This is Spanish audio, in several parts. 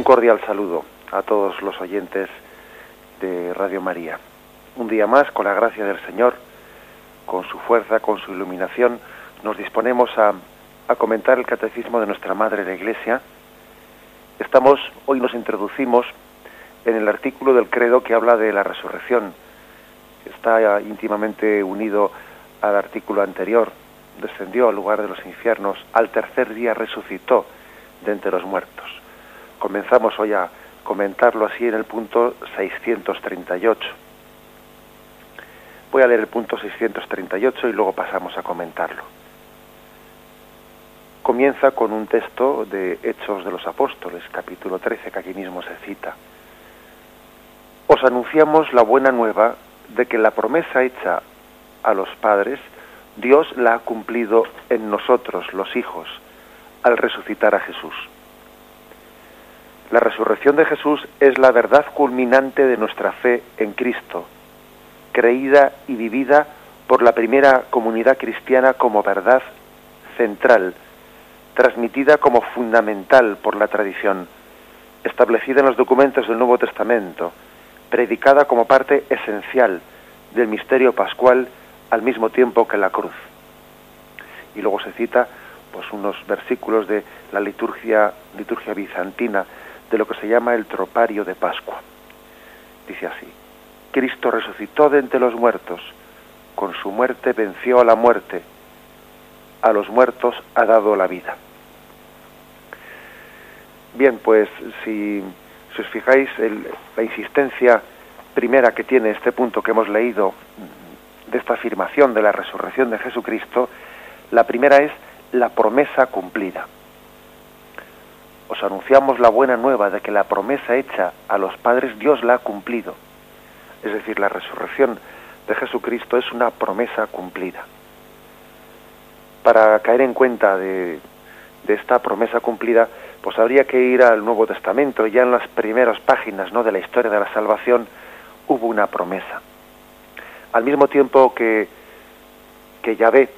Un cordial saludo a todos los oyentes de Radio María. Un día más, con la gracia del Señor, con su fuerza, con su iluminación, nos disponemos a, comentar el catecismo de nuestra Madre la Iglesia. Estamos, hoy nos introducimos en el artículo del credo que habla de la resurrección. Está íntimamente unido al artículo anterior. Descendió al lugar de los infiernos, al tercer día resucitó de entre los muertos. Comenzamos hoy a comentarlo así en el punto 638. Voy a leer el punto 638 y luego pasamos a comentarlo. Comienza con un texto de Hechos de los Apóstoles, capítulo 13, que aquí mismo se cita. Os anunciamos la buena nueva de que la promesa hecha a los padres, Dios la ha cumplido en nosotros, los hijos, al resucitar a Jesús. La resurrección de Jesús es la verdad culminante de nuestra fe en Cristo, creída y vivida por la primera comunidad cristiana como verdad central, transmitida como fundamental por la tradición, establecida en los documentos del Nuevo Testamento, predicada como parte esencial del misterio pascual al mismo tiempo que la cruz. Y luego se cita pues unos versículos de la liturgia liturgia bizantina de lo que se llama el tropario de Pascua. Dice así: Cristo resucitó de entre los muertos, con su muerte venció a la muerte, a los muertos ha dado la vida. Bien, pues si, os fijáis, la insistencia primera que tiene este punto que hemos leído de esta afirmación de la resurrección de Jesucristo, la primera es la promesa cumplida. Os anunciamos la buena nueva de que la promesa hecha a los padres Dios la ha cumplido. Es decir, la resurrección de Jesucristo es una promesa cumplida. Para caer en cuenta de, esta promesa cumplida, pues habría que ir al Nuevo Testamento. Ya en las primeras páginas ¿no? de la historia de la salvación hubo una promesa. Al mismo tiempo que, que Yahvé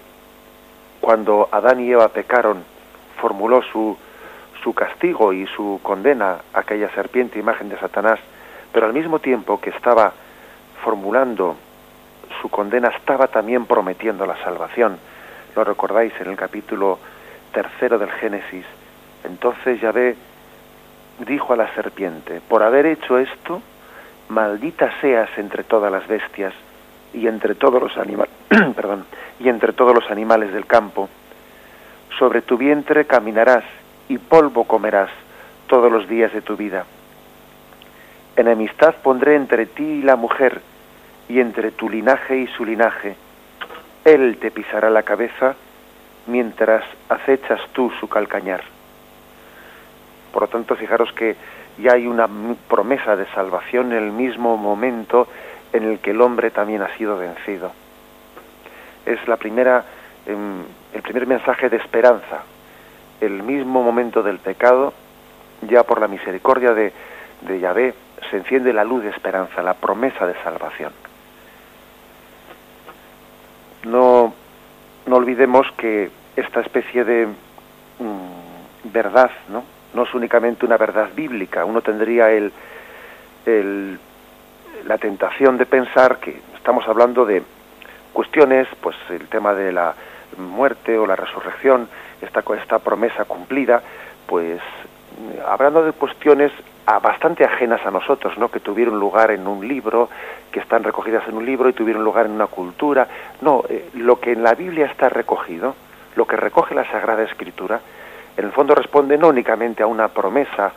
cuando Adán y Eva pecaron, formuló su, su castigo y su condena a aquella serpiente imagen de Satanás, pero al mismo tiempo que estaba formulando su condena, estaba también prometiendo la salvación. Lo recordáis en el capítulo tercero del Génesis. Entonces Yahvé dijo a la serpiente, por haber hecho esto, maldita seas entre todas las bestias y entre todos los animales, y entre todos los animales del campo. Sobre tu vientre caminarás y polvo comerás todos los días de tu vida. Enemistad pondré entre ti y la mujer, y entre tu linaje y su linaje. Él te pisará la cabeza, mientras acechas tú su calcañar. Por lo tanto, fijaros que ya hay una promesa de salvación en el mismo momento en el que el hombre también ha sido vencido. Es la primera, em, el primer mensaje de esperanza. El mismo momento del pecado, ya por la misericordia de, de Yahvé, se enciende la luz de esperanza, la promesa de salvación. No, no olvidemos que esta especie de mm, verdad, ¿no? No es únicamente una verdad bíblica. Uno tendría el, el la tentación de pensar que estamos hablando de cuestiones, pues el tema de la muerte o la resurrección, esta, esta promesa cumplida, pues hablando de cuestiones bastante ajenas a nosotros, ¿no? que tuvieron lugar en un libro, que están recogidas en un libro y tuvieron lugar en una cultura. No, eh, lo que en la Biblia está recogido, lo que recoge la Sagrada Escritura, en el fondo responde no únicamente a una promesa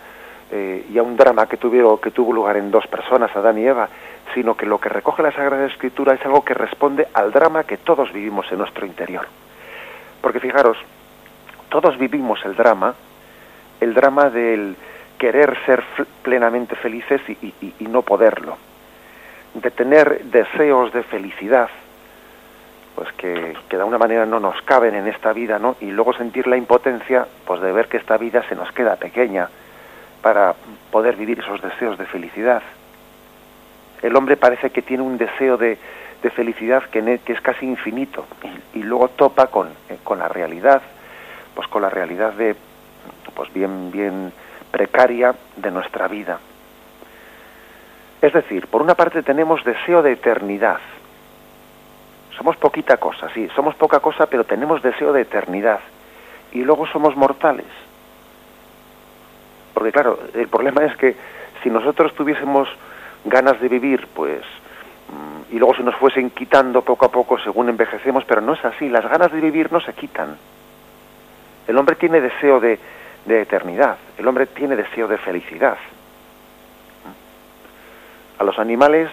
eh, y a un drama que, tuvieron, que tuvo lugar en dos personas, Adán y Eva, sino que lo que recoge la Sagrada Escritura es algo que responde al drama que todos vivimos en nuestro interior. Porque fijaros, todos vivimos el drama, el drama del querer ser plenamente felices y, no poderlo, de tener deseos de felicidad, pues que, de alguna manera no nos caben en esta vida, ¿no? Y luego sentir la impotencia, pues de ver que esta vida se nos queda pequeña, para poder vivir esos deseos de felicidad. El hombre parece que tiene un deseo de, felicidad que, es casi infinito y, luego topa con, eh, con, la realidad, pues con la realidad de, pues bien, bien precaria de nuestra vida. Es decir, por una parte tenemos deseo de eternidad. Somos poquita cosa, sí, somos poca cosa, pero tenemos deseo de eternidad. Y luego somos mortales. Porque claro, el problema es que si nosotros tuviésemos ganas de vivir, pues, mm, y luego se nos fuesen quitando poco a poco según envejecemos, pero no es así, las ganas de vivir no se quitan. El hombre tiene deseo de, de eternidad, el hombre tiene deseo de felicidad. A los animales,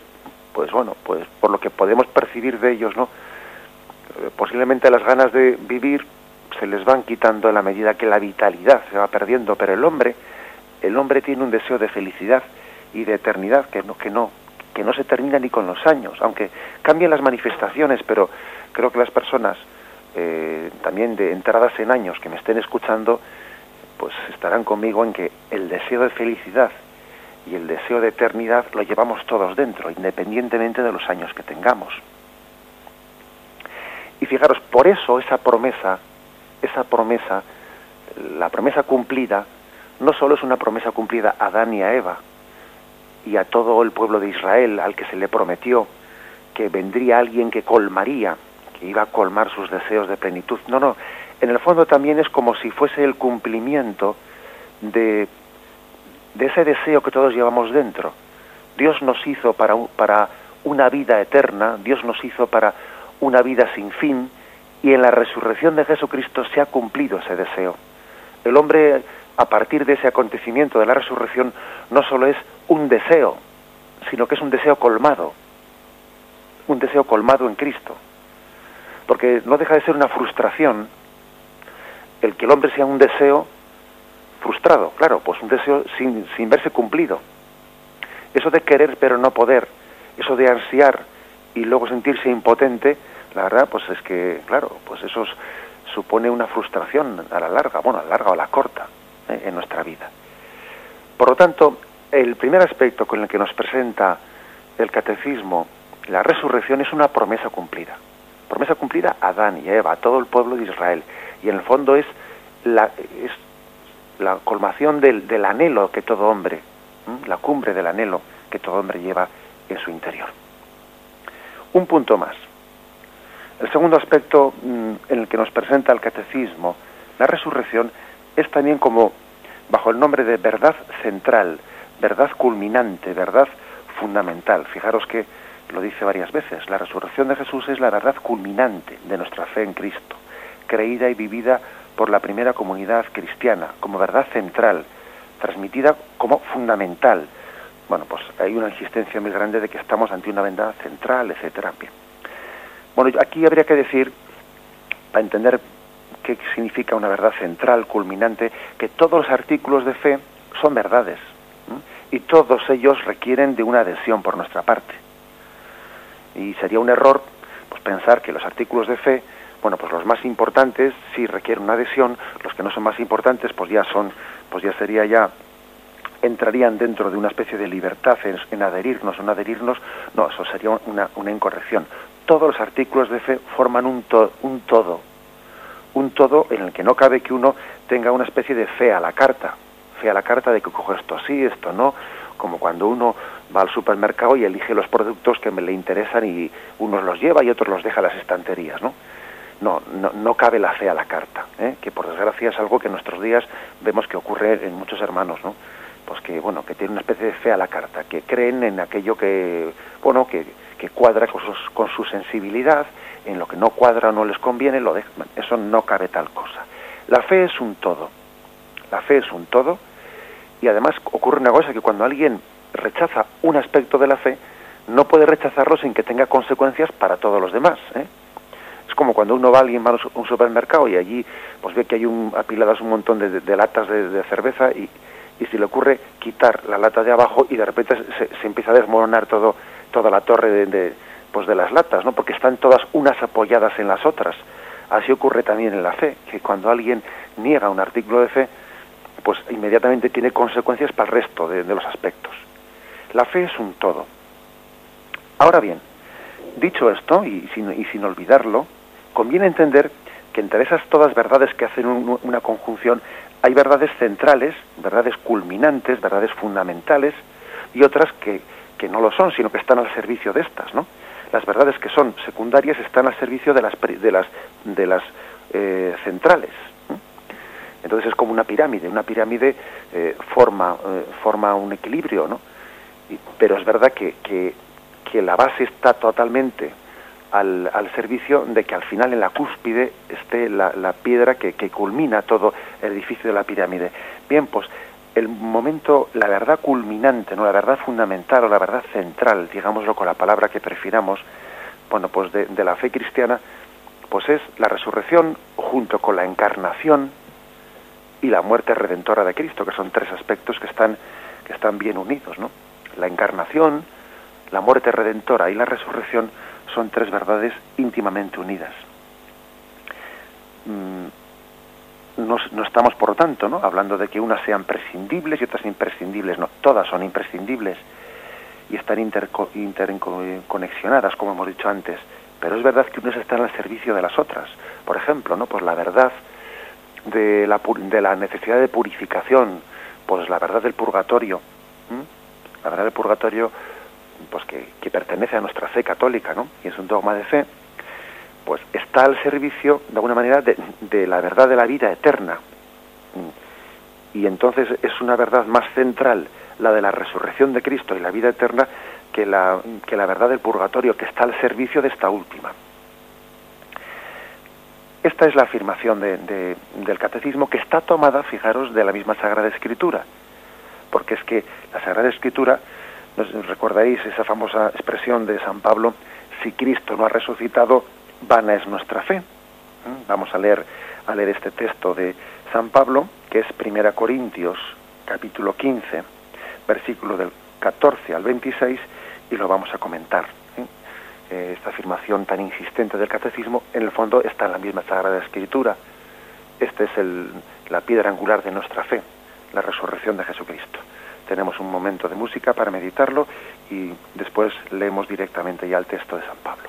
pues bueno, pues por lo que podemos percibir de ellos, ¿no? Eh, posiblemente las ganas de vivir se les van quitando en la medida que la vitalidad se va perdiendo, pero el hombre, el hombre tiene un deseo de felicidad y de eternidad que no, que no, que no se termina ni con los años, aunque cambien las manifestaciones, pero creo que las personas eh, también de entradas en años que me estén escuchando, pues estarán conmigo en que el deseo de felicidad y el deseo de eternidad lo llevamos todos dentro, independientemente de los años que tengamos. Y fijaros, por eso esa promesa, esa promesa, la promesa cumplida, no solo es una promesa cumplida a Adán y a Eva y a todo el pueblo de Israel al que se le prometió que vendría alguien que colmaría, iba a colmar sus deseos de plenitud. No, no, en el fondo también es como si fuese el cumplimiento de de ese deseo que todos llevamos dentro. Dios nos hizo para, para una vida eterna, Dios nos hizo para una vida sin fin, y en la resurrección de Jesucristo se ha cumplido ese deseo. El hombre, a partir de ese acontecimiento de la resurrección, no solo es un deseo, sino que es un deseo colmado, un deseo colmado en Cristo. Porque no deja de ser una frustración el que el hombre sea un deseo frustrado, claro, pues un deseo sin, sin verse cumplido. Eso de querer pero no poder, eso de ansiar y luego sentirse impotente, la verdad, pues es que, claro, pues eso supone una frustración a la larga, bueno, a la larga o a la corta eh, en nuestra vida. Por lo tanto, el primer aspecto con el que nos presenta el catecismo, la resurrección, es una promesa cumplida. Promesa cumplida a Adán y a Eva, a todo el pueblo de Israel. Y en el fondo es, la, colmación del, del anhelo que todo hombre, la cumbre del anhelo que todo hombre lleva en su interior. Un punto más. El segundo aspecto mm, en el que nos presenta el catecismo, la resurrección, es también como bajo el nombre de verdad central, verdad culminante, verdad fundamental. Fijaros que lo dice varias veces, la resurrección de Jesús es la verdad culminante de nuestra fe en Cristo, creída y vivida por la primera comunidad cristiana como verdad central, transmitida como fundamental. Bueno, pues hay una insistencia muy grande de que estamos ante una verdad central, etcétera. Bueno, aquí habría que decir, para entender qué significa una verdad central, culminante, que todos los artículos de fe son verdades y todos ellos requieren de una adhesión por nuestra parte. Y sería un error pues pensar que los artículos de fe bueno, pues los más importantes sí requieren una adhesión, los que no son más importantes pues ya son, pues ya sería ya entrarían dentro de una especie de libertad en, adherirnos o no adherirnos, no, eso sería una, una incorrección. Todos los artículos de fe forman un, un todo, un todo en el que no cabe que uno tenga una especie de fe a la carta, fe a la carta de que cojo esto sí, esto no, como cuando uno va al supermercado y elige los productos que me le interesan y unos los lleva y otros los deja en las estanterías, ¿no? no, no, no cabe la fe a la carta, ¿eh? que por desgracia es algo que en nuestros días vemos que ocurre en muchos hermanos, ¿no? Pues que, bueno, que tienen una especie de fe a la carta, que creen en aquello que, bueno, que, que cuadra con, con su sensibilidad, en lo que no cuadra o no les conviene, lo dejan. Eso no cabe tal cosa. La fe es un todo. La fe es un todo y además ocurre una cosa que cuando alguien rechaza un aspecto de la fe, no puede rechazarlo sin que tenga consecuencias para todos los demás. ¿eh? Es como cuando uno va a alguien va a un supermercado y allí pues ve que hay un, apiladas un montón de, latas de, cerveza y, y si le ocurre quitar la lata de abajo y de repente se, empieza a desmoronar todo toda la torre de, pues de las latas, ¿no? Porque están todas unas apoyadas en las otras. Así ocurre también en la fe, que cuando alguien niega un artículo de fe, pues inmediatamente tiene consecuencias para el resto de los aspectos. La fe es un todo. Ahora bien, dicho esto, y sin, y sin olvidarlo, conviene entender que entre esas todas verdades que hacen una conjunción hay verdades centrales, verdades culminantes, verdades fundamentales, y otras que, que no lo son, sino que están al servicio de estas, ¿no? Las verdades que son secundarias están al servicio de las, de las, de las eh, centrales. Entonces es como una pirámide, una pirámide eh, forma, eh, forma un equilibrio, ¿no? pero es verdad que, que, la base está totalmente al, al, servicio de que al final en la cúspide esté la, la piedra que, que, culmina todo el edificio de la pirámide. Bien, pues el momento, la verdad culminante, no la verdad fundamental o la verdad central, digámoslo con la palabra que prefiramos, bueno, pues de, de la fe cristiana, pues es la resurrección junto con la encarnación y la muerte redentora de Cristo, que son tres aspectos que están, que están bien unidos, ¿no? La encarnación, la muerte redentora y la resurrección son tres verdades íntimamente unidas. Mm, no, no, estamos, por lo tanto, ¿no? hablando de que unas sean prescindibles y otras imprescindibles. No, todas son imprescindibles y están interconexionadas, como hemos dicho antes. Pero es verdad que unas están al servicio de las otras. Por ejemplo, ¿no? Pues la verdad de la, de la necesidad de purificación, pues la verdad del purgatorio, la verdad del purgatorio, pues que, que, pertenece a nuestra fe católica, ¿no? Y es un dogma de fe, pues está al servicio, de alguna manera, de, de la verdad de la vida eterna. Y entonces es una verdad más central la de la resurrección de Cristo y la vida eterna que la, que la verdad del purgatorio, que está al servicio de esta última. Esta es la afirmación de, del catecismo que está tomada, fijaros, de la misma Sagrada Escritura, porque es que la Sagrada Escritura, recordaréis esa famosa expresión de San Pablo, si Cristo no ha resucitado, vana es nuestra fe. ¿Mm? Vamos a leer, a leer este texto de San Pablo, que es Primera Corintios, capítulo 15, versículo del 14 al 26, y lo vamos a comentar. Eh, esta afirmación tan insistente del catecismo, en el fondo está en la misma Sagrada Escritura. Esta es la piedra angular de nuestra fe, la resurrección de Jesucristo. Tenemos un momento de música para meditarlo y después leemos directamente ya el texto de San Pablo.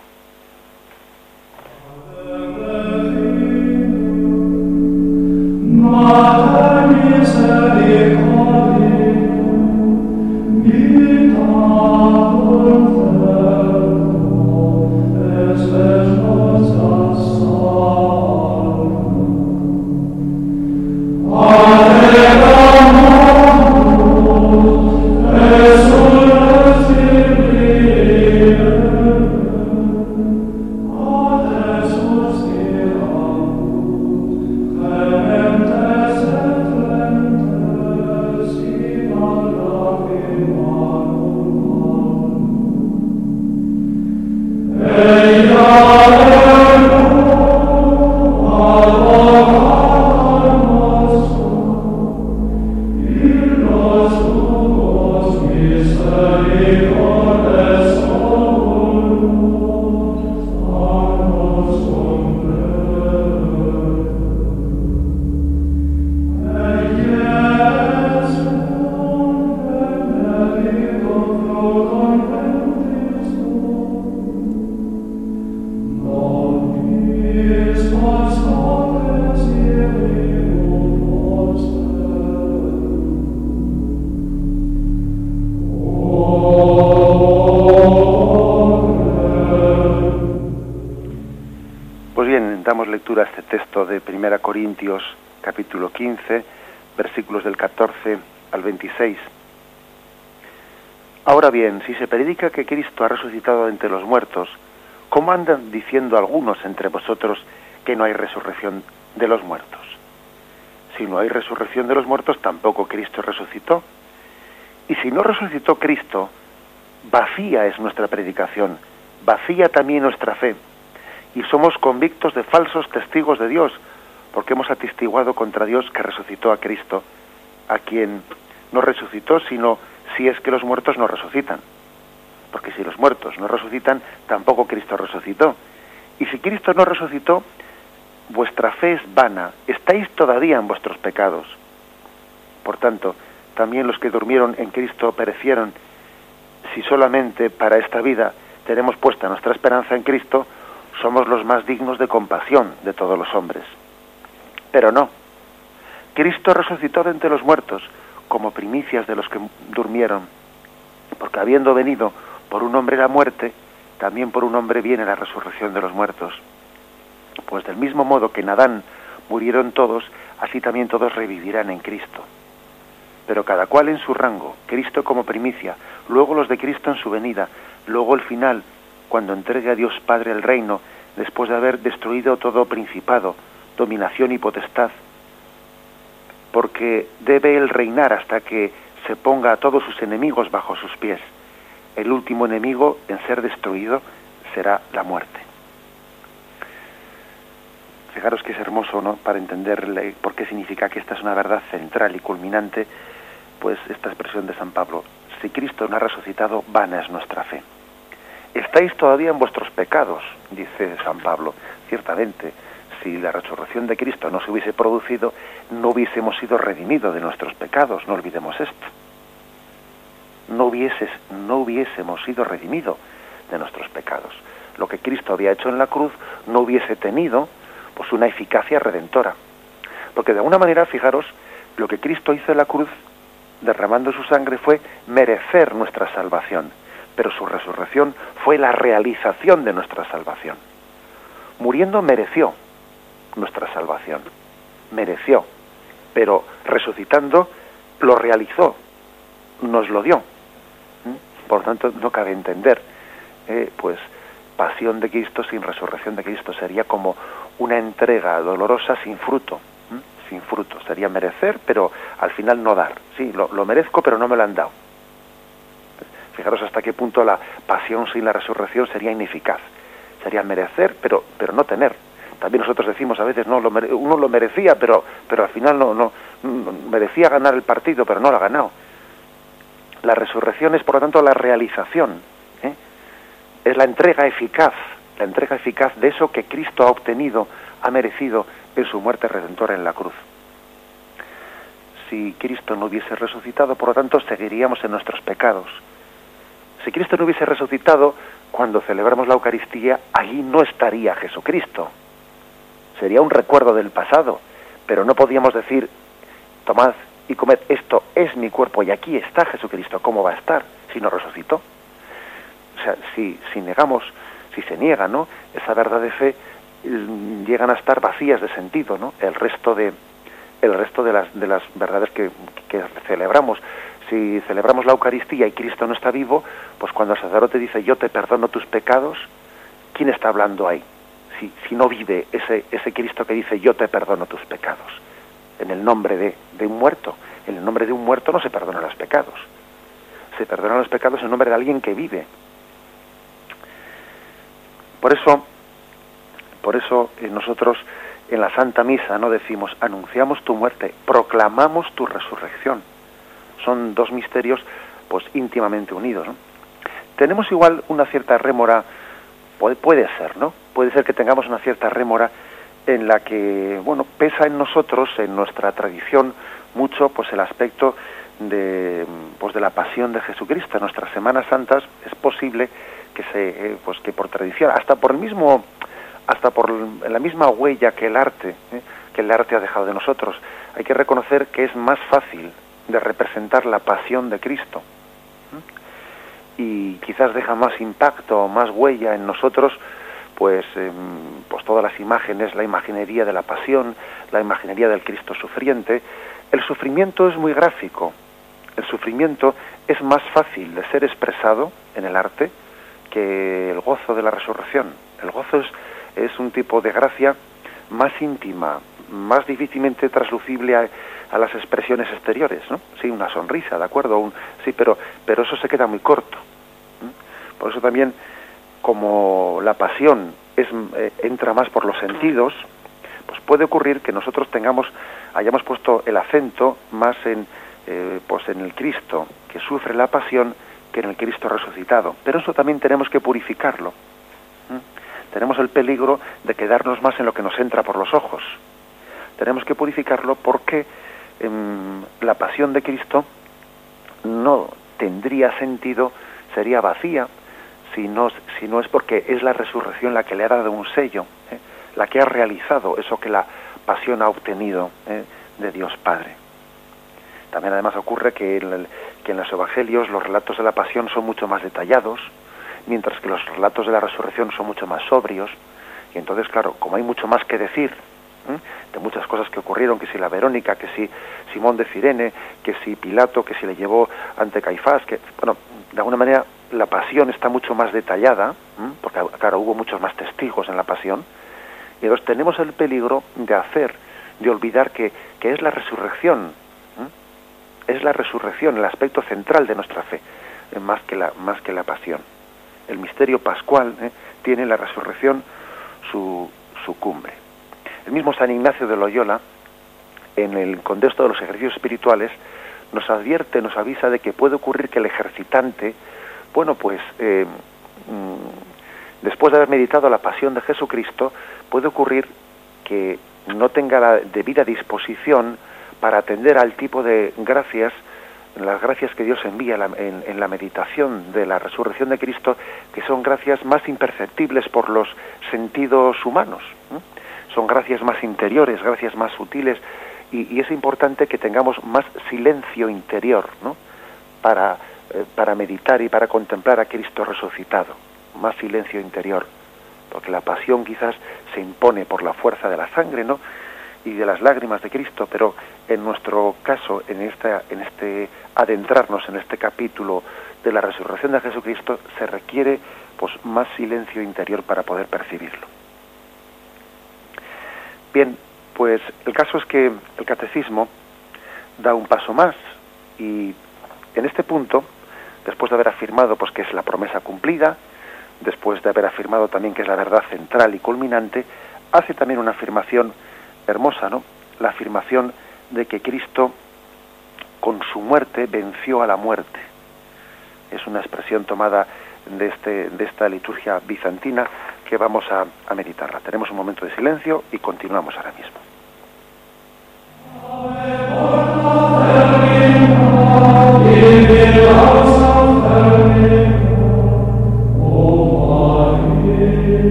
Ahora bien, si se predica que Cristo ha resucitado entre los muertos, ¿cómo andan diciendo algunos entre vosotros que no hay resurrección de los muertos? Si no hay resurrección de los muertos, tampoco Cristo resucitó. Y si no resucitó Cristo, vacía es nuestra predicación, vacía también nuestra fe. Y somos convictos de falsos testigos de Dios, porque hemos atestiguado contra Dios que resucitó a Cristo, a quien no resucitó, sino si es que los muertos no resucitan. Porque si los muertos no resucitan, tampoco Cristo resucitó. Y si Cristo no resucitó, vuestra fe es vana, estáis todavía en vuestros pecados. Por tanto, también los que durmieron en Cristo perecieron. Si solamente para esta vida tenemos puesta nuestra esperanza en Cristo, somos los más dignos de compasión de todos los hombres. Pero no. Cristo resucitó de entre los muertos, como primicias de los que durmieron, porque habiendo venido por un hombre la muerte, también por un hombre viene la resurrección de los muertos. Pues del mismo modo que en Adán murieron todos, así también todos revivirán en Cristo. Pero cada cual en su rango, Cristo como primicia, luego los de Cristo en su venida, luego el final, cuando entregue a Dios Padre el reino, después de haber destruido todo principado, dominación y potestad, porque debe él reinar hasta que se ponga a todos sus enemigos bajo sus pies. El último enemigo en ser destruido será la muerte. Fijaros que es hermoso, ¿no? Para entender por qué significa que esta es una verdad central y culminante, pues esta expresión de San Pablo, si Cristo no ha resucitado, vana es nuestra fe. Estáis todavía en vuestros pecados, dice San Pablo. Ciertamente, si la resurrección de Cristo no se hubiese producido, no hubiésemos sido redimidos de nuestros pecados, no olvidemos esto. No, hubieses, no hubiésemos sido redimidos de nuestros pecados. Lo que Cristo había hecho en la cruz no hubiese tenido pues una eficacia redentora. Porque de alguna manera, fijaros, lo que Cristo hizo en la cruz, derramando su sangre, fue merecer nuestra salvación, pero su resurrección fue la realización de nuestra salvación. Muriendo mereció nuestra salvación, mereció, pero resucitando lo realizó, nos lo dio. ¿Mm? Por tanto, no cabe entender, eh, pues, pasión de Cristo sin resurrección de Cristo sería como una entrega dolorosa sin fruto, sin fruto. Sería merecer, pero al final no dar. Sí, lo, merezco, pero no me lo han dado. Fijaros hasta qué punto la pasión sin la resurrección sería ineficaz. Sería merecer, pero, pero no tener. También nosotros decimos a veces, no, uno lo merecía, pero, pero al final no, no, merecía ganar el partido, pero no lo ha ganado. La resurrección es, por lo tanto, la realización. ¿eh? Es la entrega eficaz la entrega eficaz de eso que Cristo ha obtenido, ha merecido en su muerte redentora en la cruz. Si Cristo no hubiese resucitado, por lo tanto, seguiríamos en nuestros pecados. Si Cristo no hubiese resucitado, cuando celebramos la Eucaristía, allí no estaría Jesucristo. Sería un recuerdo del pasado, pero no podíamos decir, tomad y comed, esto es mi cuerpo y aquí está Jesucristo, ¿cómo va a estar si no resucitó? O sea, si, si negamos si se niega ¿no? esa verdad de fe, llegan a estar vacías de sentido, ¿no? El resto de el resto de las de las verdades que, celebramos. Si celebramos la Eucaristía y Cristo no está vivo, pues cuando el sacerdote dice yo te perdono tus pecados, ¿quién está hablando ahí? Si, si no vive ese, ese Cristo que dice yo te perdono tus pecados, en el nombre de, de un muerto. En el nombre de un muerto no se perdonan los pecados. Se perdonan los pecados en nombre de alguien que vive, por eso, por eso eh, nosotros en la Santa Misa no decimos anunciamos tu muerte, proclamamos tu resurrección. Son dos misterios pues íntimamente unidos. Tenemos igual una cierta rémora, puede, puede ser, ¿no? Puede ser que tengamos una cierta rémora en la que, bueno, pesa en nosotros, en nuestra tradición, mucho pues el aspecto de, pues, de la pasión de Jesucristo. En nuestras Semanas Santas es posible que se eh, pues que por tradición hasta por el mismo hasta por la misma huella que el arte ¿eh? que el arte ha dejado de nosotros hay que reconocer que es más fácil de representar la pasión de Cristo y quizás deja más impacto más huella en nosotros pues em, pues todas las imágenes la imaginería de la pasión la imaginería del Cristo sufriente el sufrimiento es muy gráfico el sufrimiento es más fácil de ser expresado en el arte que el gozo de la resurrección. El gozo es, es un tipo de gracia más íntima, más difícilmente traslucible a, las expresiones exteriores, ¿no? Sí, una sonrisa, ¿de acuerdo? Un, sí, pero, pero eso se queda muy corto. Por eso también, como la pasión es, eh, entra más por los sentidos, pues puede ocurrir que nosotros tengamos, hayamos puesto el acento más en, eh, pues en el Cristo, que sufre la pasión, que en el Cristo resucitado. Pero eso también tenemos que purificarlo. Tenemos el peligro de quedarnos más en lo que nos entra por los ojos. Tenemos que purificarlo porque em, la pasión de Cristo no tendría sentido, sería vacía, si no, si no es porque es la resurrección la que le ha dado un sello, ¿eh? la que ha realizado eso que la pasión ha obtenido, ¿eh? de Dios Padre. También además ocurre que en, que en los evangelios los relatos de la pasión son mucho más detallados, mientras que los relatos de la resurrección son mucho más sobrios, y entonces, claro, como hay mucho más que decir, de muchas cosas que ocurrieron, que si la Verónica, que si Simón de Cirene, que si Pilato, que si le llevó ante Caifás, que, bueno, de alguna manera la pasión está mucho más detallada, porque claro, hubo muchos más testigos en la pasión, y entonces tenemos el peligro de hacer, de olvidar que, que es la resurrección, es la resurrección, el aspecto central de nuestra fe, eh, más que la, más que la pasión. El misterio pascual ¿eh? tiene la resurrección su, su cumbre. El mismo San Ignacio de Loyola, en el contexto de los ejercicios espirituales, nos advierte, nos avisa de que puede ocurrir que el ejercitante, bueno, pues eh, mm, después de haber meditado la pasión de Jesucristo, puede ocurrir que no tenga la debida disposición para atender al tipo de gracias, las gracias que Dios envía en, la meditación de la resurrección de Cristo, que son gracias más imperceptibles por los sentidos humanos. Son gracias más interiores, gracias más sutiles, y, es importante que tengamos más silencio interior, ¿no? Para, eh, para meditar y para contemplar a Cristo resucitado, más silencio interior, porque la pasión quizás se impone por la fuerza de la sangre, ¿no? y de las lágrimas de Cristo, pero en nuestro caso, en, esta, en este adentrarnos en este capítulo de la resurrección de Jesucristo, se requiere pues, más silencio interior para poder percibirlo. Bien, pues el caso es que el catecismo da un paso más y en este punto, después de haber afirmado pues, que es la promesa cumplida, después de haber afirmado también que es la verdad central y culminante, hace también una afirmación hermosa, ¿no? La afirmación de que Cristo con su muerte venció a la muerte. Es una expresión tomada de, este, de esta liturgia bizantina que vamos a, a meditarla. Tenemos un momento de silencio y continuamos ahora mismo.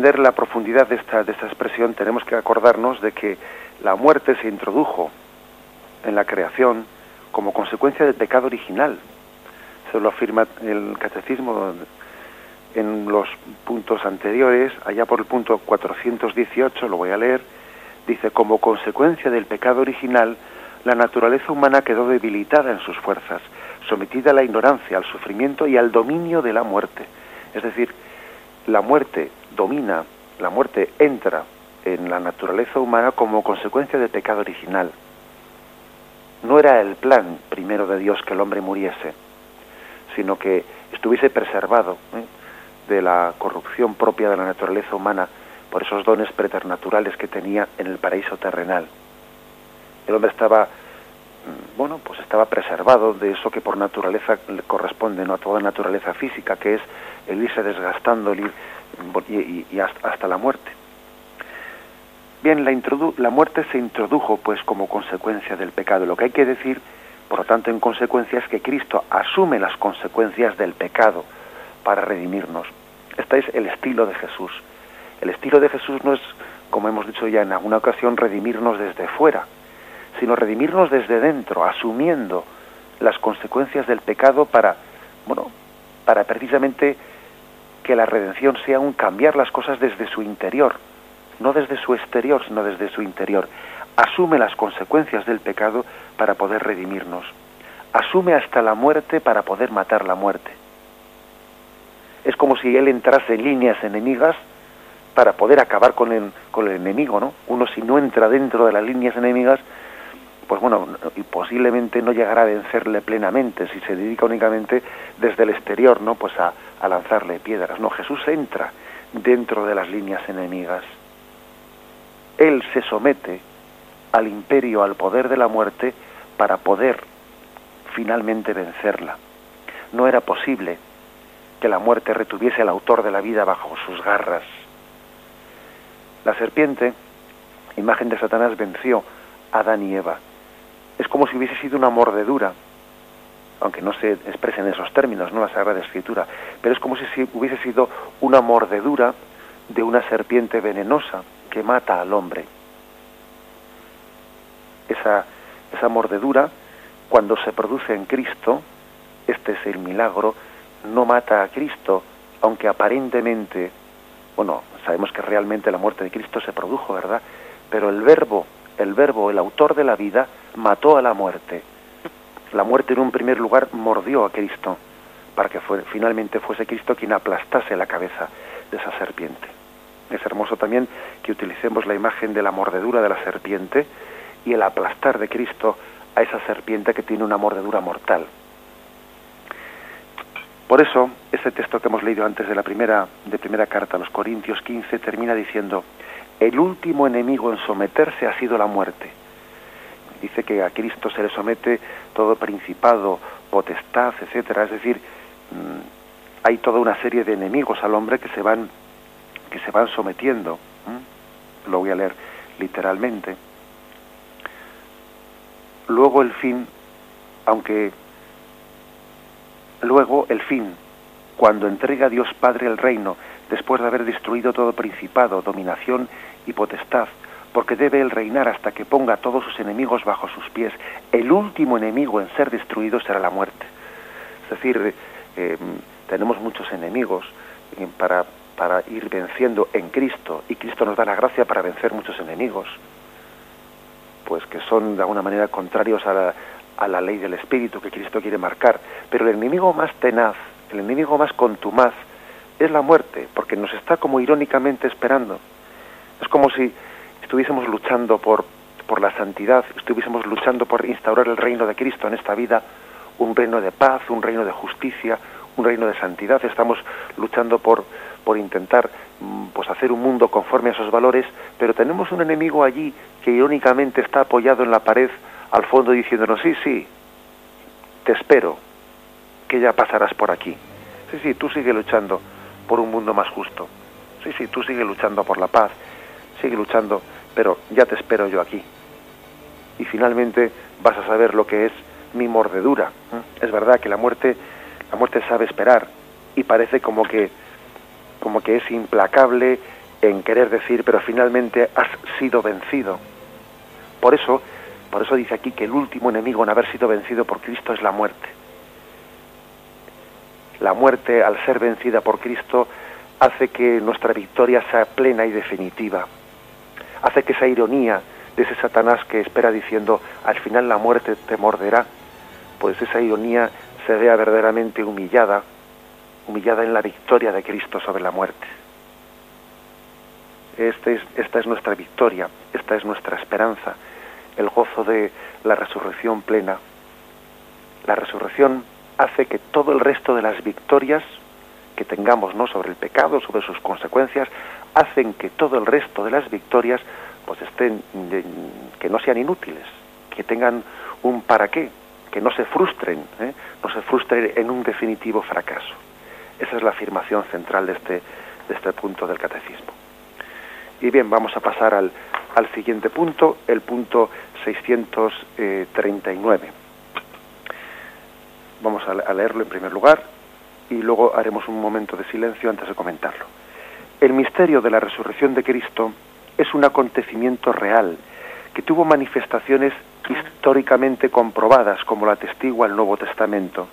La profundidad de esta, de esta expresión tenemos que acordarnos de que la muerte se introdujo en la creación como consecuencia del pecado original. Se lo afirma el catecismo en los puntos anteriores, allá por el punto 418, lo voy a leer, dice, como consecuencia del pecado original, la naturaleza humana quedó debilitada en sus fuerzas, sometida a la ignorancia, al sufrimiento y al dominio de la muerte. Es decir, la muerte domina, la muerte entra en la naturaleza humana como consecuencia del pecado original. No era el plan primero de Dios que el hombre muriese, sino que estuviese preservado ¿eh? de la corrupción propia de la naturaleza humana por esos dones preternaturales que tenía en el paraíso terrenal. El hombre estaba, mm, bueno, pues estaba preservado de eso que por naturaleza le corresponde, no a toda naturaleza física, que es el irse desgastando, el ir y, hasta, la muerte. Bien, la, la muerte se introdujo pues como consecuencia del pecado. Lo que hay que decir, por lo tanto, en consecuencia es que Cristo asume las consecuencias del pecado para redimirnos. Este es el estilo de Jesús. El estilo de Jesús no es, como hemos dicho ya en alguna ocasión, redimirnos desde fuera, sino redimirnos desde dentro, asumiendo las consecuencias del pecado para, bueno, para precisamente que la redención sea un cambiar las cosas desde su interior, no desde su exterior, sino desde su interior. Asume las consecuencias del pecado para poder redimirnos. Asume hasta la muerte para poder matar la muerte. Es como si él entrase en líneas enemigas para poder acabar con el, con el enemigo, ¿no? Uno si no entra dentro de las líneas enemigas, pues bueno, y posiblemente no llegará a vencerle plenamente si se dedica únicamente desde el exterior, ¿no? Pues a, lanzarle piedras. No, Jesús entra dentro de las líneas enemigas. Él se somete al imperio, al poder de la muerte, para poder finalmente vencerla. No era posible que la muerte retuviese al autor de la vida bajo sus garras. La serpiente, imagen de Satanás, venció a Adán y Eva es como si hubiese sido una mordedura, aunque no se expresen esos términos, no la Sagrada Escritura, pero es como si hubiese sido una mordedura de una serpiente venenosa que mata al hombre. Esa, esa mordedura, cuando se produce en Cristo, este es el milagro, no mata a Cristo, aunque aparentemente, bueno, sabemos que realmente la muerte de Cristo se produjo, ¿verdad? Pero el verbo el verbo, el autor de la vida, mató a la muerte. La muerte en un primer lugar mordió a Cristo, para que finalmente fuese Cristo quien aplastase la cabeza de esa serpiente. Es hermoso también que utilicemos la imagen de la mordedura de la serpiente y el aplastar de Cristo a esa serpiente que tiene una mordedura mortal. Por eso, este texto que hemos leído antes de la primera, de primera carta a los Corintios 15 termina diciendo, el último enemigo en someterse ha sido la muerte. Dice que a Cristo se le somete todo principado, potestad, etcétera. Es decir, mm, hay toda una serie de enemigos al hombre que se van que se van sometiendo. Lo voy a leer literalmente. Luego el fin, aunque luego el fin, cuando entrega a Dios Padre el reino, después de haber destruido todo principado, dominación y potestad, porque debe él reinar hasta que ponga todos sus enemigos bajo sus pies. El último enemigo en ser destruido será la muerte. Es decir, eh, tenemos muchos enemigos para, para ir venciendo en Cristo, y Cristo nos da la gracia para vencer muchos enemigos, pues que son de alguna manera contrarios a la, a la ley del Espíritu que Cristo quiere marcar. Pero el enemigo más tenaz, el enemigo más contumaz, es la muerte, porque nos está como irónicamente esperando. Es como si estuviésemos luchando por, por la santidad, estuviésemos luchando por instaurar el reino de Cristo en esta vida, un reino de paz, un reino de justicia, un reino de santidad. Estamos luchando por, por intentar mm, pues hacer un mundo conforme a esos valores, pero tenemos un enemigo allí que irónicamente está apoyado en la pared al fondo diciéndonos, sí, sí, te espero, que ya pasarás por aquí. Sí, sí, tú sigue luchando por un mundo más justo. Sí, sí, tú sigue luchando por la paz, sigue luchando, pero ya te espero yo aquí. Y finalmente vas a saber lo que es mi mordedura. Es verdad que la muerte, la muerte sabe esperar y parece como que, como que es implacable en querer decir, pero finalmente has sido vencido. Por eso, por eso dice aquí que el último enemigo en haber sido vencido por Cristo es la muerte. La muerte, al ser vencida por Cristo, hace que nuestra victoria sea plena y definitiva hace que esa ironía de ese Satanás que espera diciendo al final la muerte te morderá, pues esa ironía se vea verdaderamente humillada, humillada en la victoria de Cristo sobre la muerte. Este es, esta es nuestra victoria, esta es nuestra esperanza, el gozo de la resurrección plena. La resurrección hace que todo el resto de las victorias que tengamos ¿no? sobre el pecado, sobre sus consecuencias, hacen que todo el resto de las victorias pues estén que no sean inútiles, que tengan un para qué, que no se frustren, ¿eh? no se frustren en un definitivo fracaso. Esa es la afirmación central de este, de este punto del catecismo. Y bien, vamos a pasar al, al siguiente punto, el punto 639. Vamos a leerlo en primer lugar. y luego haremos un momento de silencio antes de comentarlo. El misterio de la resurrección de Cristo es un acontecimiento real que tuvo manifestaciones históricamente comprobadas, como la testigua el Nuevo Testamento.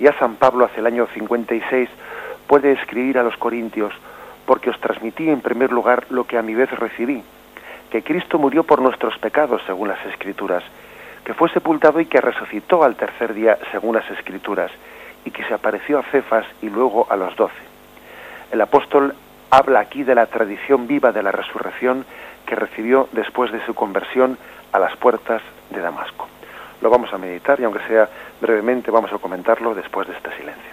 Ya San Pablo hace el año 56 puede escribir a los Corintios, porque os transmití en primer lugar lo que a mi vez recibí, que Cristo murió por nuestros pecados, según las Escrituras, que fue sepultado y que resucitó al tercer día, según las Escrituras, y que se apareció a Cefas y luego a los doce. El apóstol habla aquí de la tradición viva de la resurrección que recibió después de su conversión a las puertas de Damasco. Lo vamos a meditar y aunque sea brevemente vamos a comentarlo después de este silencio.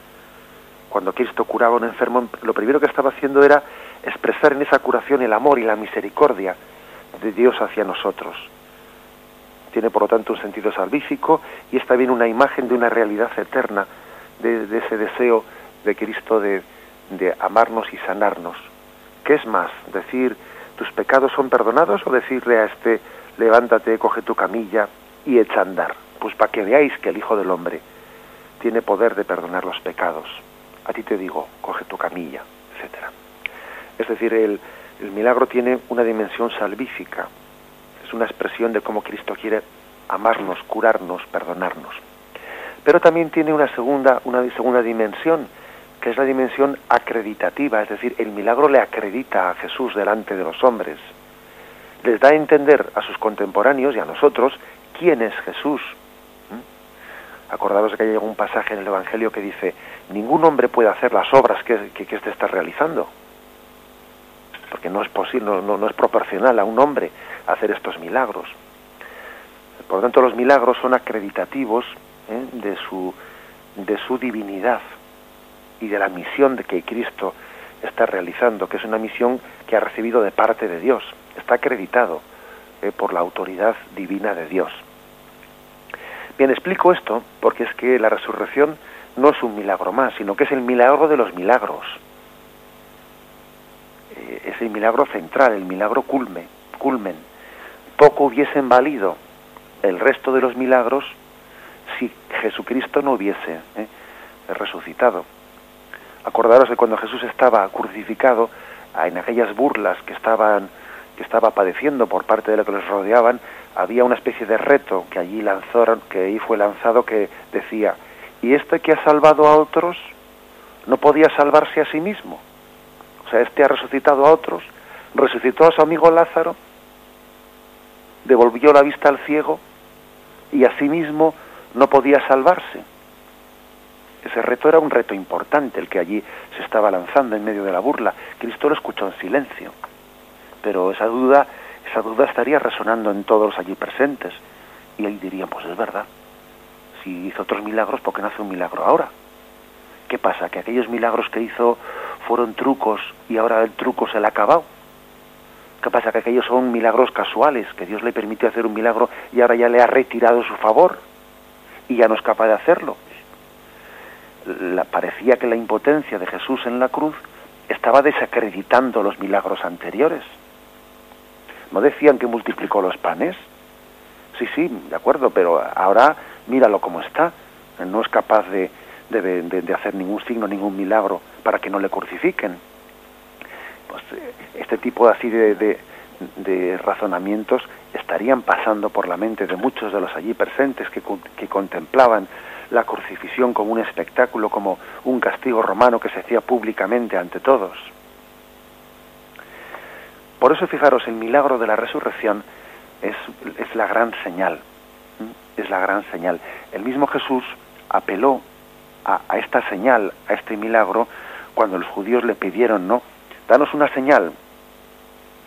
Cuando Cristo curaba a un enfermo, lo primero que estaba haciendo era expresar en esa curación el amor y la misericordia de Dios hacia nosotros. Tiene por lo tanto un sentido salvífico y está bien una imagen de una realidad eterna, de, de ese deseo de Cristo de, de amarnos y sanarnos. ¿Qué es más? ¿Decir tus pecados son perdonados o decirle a este levántate, coge tu camilla y echa a andar? Pues para que veáis que el Hijo del Hombre tiene poder de perdonar los pecados. A ti te digo, coge tu camilla, etcétera. Es decir, el, el milagro tiene una dimensión salvífica. Es una expresión de cómo Cristo quiere amarnos, curarnos, perdonarnos. Pero también tiene una segunda, una segunda dimensión, que es la dimensión acreditativa, es decir, el milagro le acredita a Jesús delante de los hombres. Les da a entender a sus contemporáneos y a nosotros quién es Jesús. Acordaros de que hay un pasaje en el Evangelio que dice, ningún hombre puede hacer las obras que, que, está realizando, porque no es posible, no, no, es proporcional a un hombre hacer estos milagros. Por lo tanto, los milagros son acreditativos ¿eh? de, su, de su divinidad y de la misión de que Cristo está realizando, que es una misión que ha recibido de parte de Dios, está acreditado eh, por la autoridad divina de Dios. Bien, explico esto porque es que la resurrección no es un milagro más, sino que es el milagro de los milagros. Eh, es el milagro central, el milagro culme, culmen. Poco hubiesen valido el resto de los milagros si Jesucristo no hubiese eh, resucitado. Acordaros de cuando Jesús estaba crucificado, en aquellas burlas que estaban que estaba padeciendo por parte de los que les rodeaban, había una especie de reto que allí lanzaron, que ahí fue lanzado que decía, ¿y este que ha salvado a otros no podía salvarse a sí mismo? O sea, este ha resucitado a otros, resucitó a su amigo Lázaro, devolvió la vista al ciego y a sí mismo no podía salvarse. Ese reto era un reto importante, el que allí se estaba lanzando en medio de la burla. Cristo lo escuchó en silencio, pero esa duda, esa duda estaría resonando en todos los allí presentes. Y ahí dirían, pues es verdad, si hizo otros milagros, ¿por qué no hace un milagro ahora? ¿Qué pasa? ¿Que aquellos milagros que hizo fueron trucos y ahora el truco se le ha acabado? ¿Qué pasa? Que aquellos son milagros casuales, que Dios le permitió hacer un milagro y ahora ya le ha retirado su favor y ya no es capaz de hacerlo. Parecía que la impotencia de Jesús en la cruz estaba desacreditando los milagros anteriores. ¿No decían que multiplicó los panes? Sí, sí, de acuerdo, pero ahora míralo como está. No es capaz de, de hacer ningún signo, ningún milagro para que no le crucifiquen pues, eh, este tipo así de, de, razonamientos estarían pasando por la mente de muchos de los allí presentes que, que contemplaban la crucifixión como un espectáculo, como un castigo romano que se hacía públicamente ante todos. Por eso, fijaros, el milagro de la resurrección es, es la gran señal, es la gran señal. El mismo Jesús apeló a, a, esta señal, a este milagro, cuando los judíos le pidieron, ¿no? danos una señal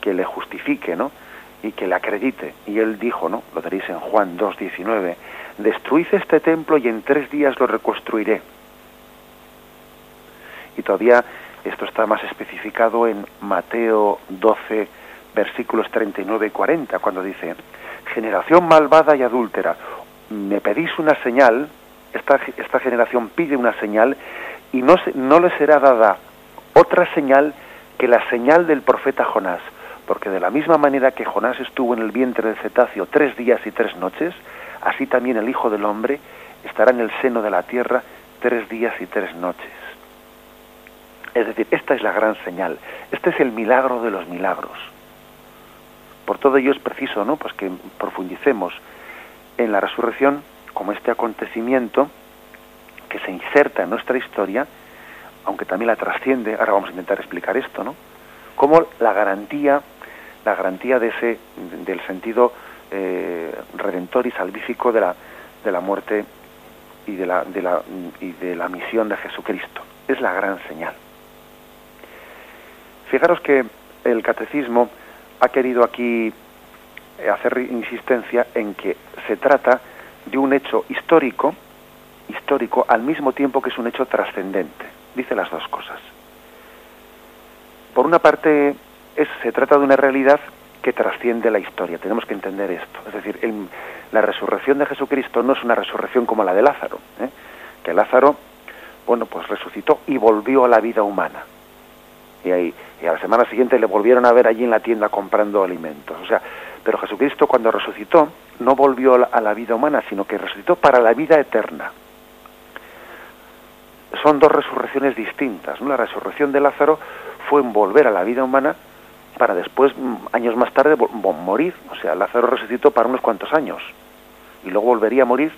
que le justifique, ¿no? Y que le acredite. Y él dijo, ¿no? Lo tenéis en Juan 2.19, destruid este templo y en tres días lo reconstruiré. Y todavía esto está más especificado en Mateo 12, versículos 39 y 40, cuando dice, generación malvada y adúltera, me pedís una señal, esta, esta generación pide una señal y no, no le será dada otra señal que la señal del profeta Jonás, porque de la misma manera que Jonás estuvo en el vientre del cetáceo tres días y tres noches, así también el Hijo del Hombre estará en el seno de la tierra tres días y tres noches. Es decir, esta es la gran señal, este es el milagro de los milagros. Por todo ello es preciso, ¿no? Pues que profundicemos en la resurrección como este acontecimiento que se inserta en nuestra historia aunque también la trasciende, ahora vamos a intentar explicar esto, ¿no? Como la garantía, la garantía de ese, del sentido eh, redentor y salvífico de la, de la muerte y de la, de la, y de la misión de Jesucristo. Es la gran señal. Fijaros que el catecismo ha querido aquí hacer insistencia en que se trata de un hecho histórico, histórico al mismo tiempo que es un hecho trascendente dice las dos cosas. Por una parte, se trata de una realidad que trasciende la historia. Tenemos que entender esto. Es decir, la resurrección de Jesucristo no es una resurrección como la de Lázaro, ¿eh? que Lázaro, bueno, pues resucitó y volvió a la vida humana. Y, ahí, y a la semana siguiente le volvieron a ver allí en la tienda comprando alimentos. O sea, pero Jesucristo cuando resucitó no volvió a la vida humana, sino que resucitó para la vida eterna son dos resurrecciones distintas. La resurrección de Lázaro fue en volver a la vida humana para después, mm, años más tarde, morir. O sea, Lázaro resucitó para unos cuantos años y luego volvería a morir.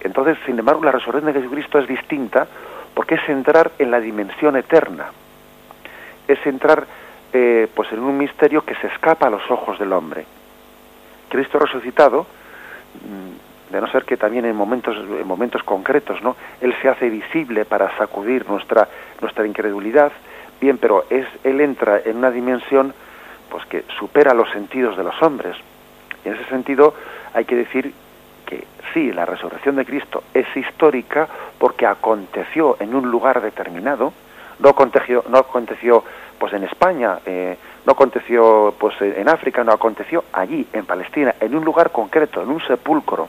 Entonces, sin embargo, la resurrección de Jesucristo es distinta porque es entrar en la dimensión eterna. Es entrar eh, pues en un misterio que se escapa a los ojos del hombre. Cristo resucitado mm, de no ser que también en momentos, en momentos concretos, ¿no? Él se hace visible para sacudir nuestra, nuestra incredulidad, bien, pero es, Él entra en una dimensión pues que supera los sentidos de los hombres. En ese sentido hay que decir que sí, la resurrección de Cristo es histórica porque aconteció en un lugar determinado, no aconteció, no aconteció pues en España, eh, no aconteció pues en África, no aconteció allí, en Palestina, en un lugar concreto, en un sepulcro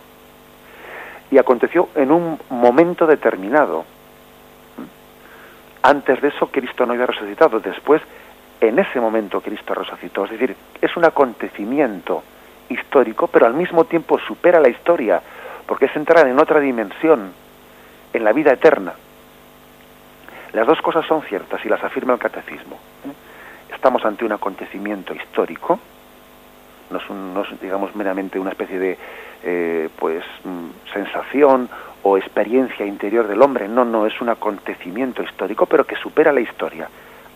y aconteció en un momento determinado. Antes de eso Cristo no había resucitado, después en ese momento Cristo resucitó. Es decir, es un acontecimiento histórico, pero al mismo tiempo supera la historia, porque es entrar en otra dimensión, en la vida eterna. Las dos cosas son ciertas y las afirma el catecismo. Estamos ante un acontecimiento histórico, no es, no es digamos meramente una especie de eh, pues mm, sensación o experiencia interior del hombre. No, no, es un acontecimiento histórico, pero que supera la historia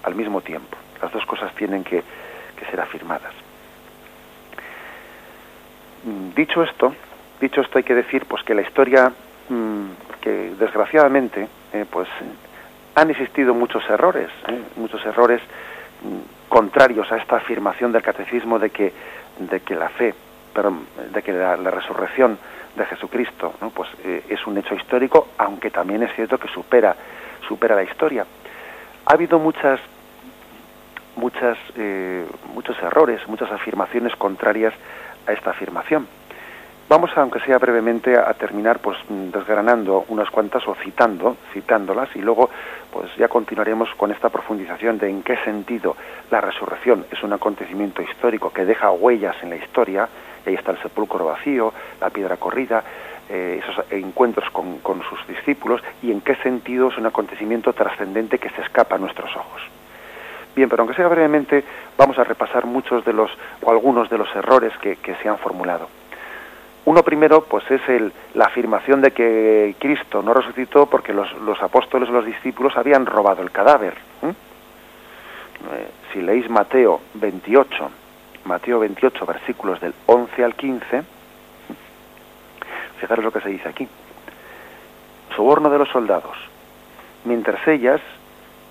al mismo tiempo. Las dos cosas tienen que, ser afirmadas. Mm, dicho esto, dicho esto hay que decir pues que la historia mm, que desgraciadamente, pues han existido muchos errores, muchos errores mm, contrarios a esta afirmación del catecismo de que, de que la fe, pero de que la, resurrección de Jesucristo, pues es un hecho histórico, aunque también es cierto que supera, supera la historia. Ha habido muchas muchas, eh, muchos errores, muchas afirmaciones contrarias a esta afirmación. Vamos, aunque sea brevemente, a, terminar pues desgranando unas cuantas o citando, citándolas y luego pues ya continuaremos con esta profundización de en qué sentido la resurrección es un acontecimiento histórico que deja huellas en la historia, ahí está el sepulcro vacío, la piedra corrida, eh, esos encuentros con, con sus discípulos y en qué sentido es un acontecimiento trascendente que se escapa a nuestros ojos. Bien, pero aunque sea brevemente, vamos a repasar muchos de los, o algunos de los errores que, se han formulado. Uno primero, pues es el, la afirmación de que Cristo no resucitó porque los, apóstoles o los discípulos habían robado el cadáver. Eh, si leéis Mateo 28, Mateo 28, versículos del 11 al 15, fijaros lo que se dice aquí. Soborno de los soldados. Mientras ellas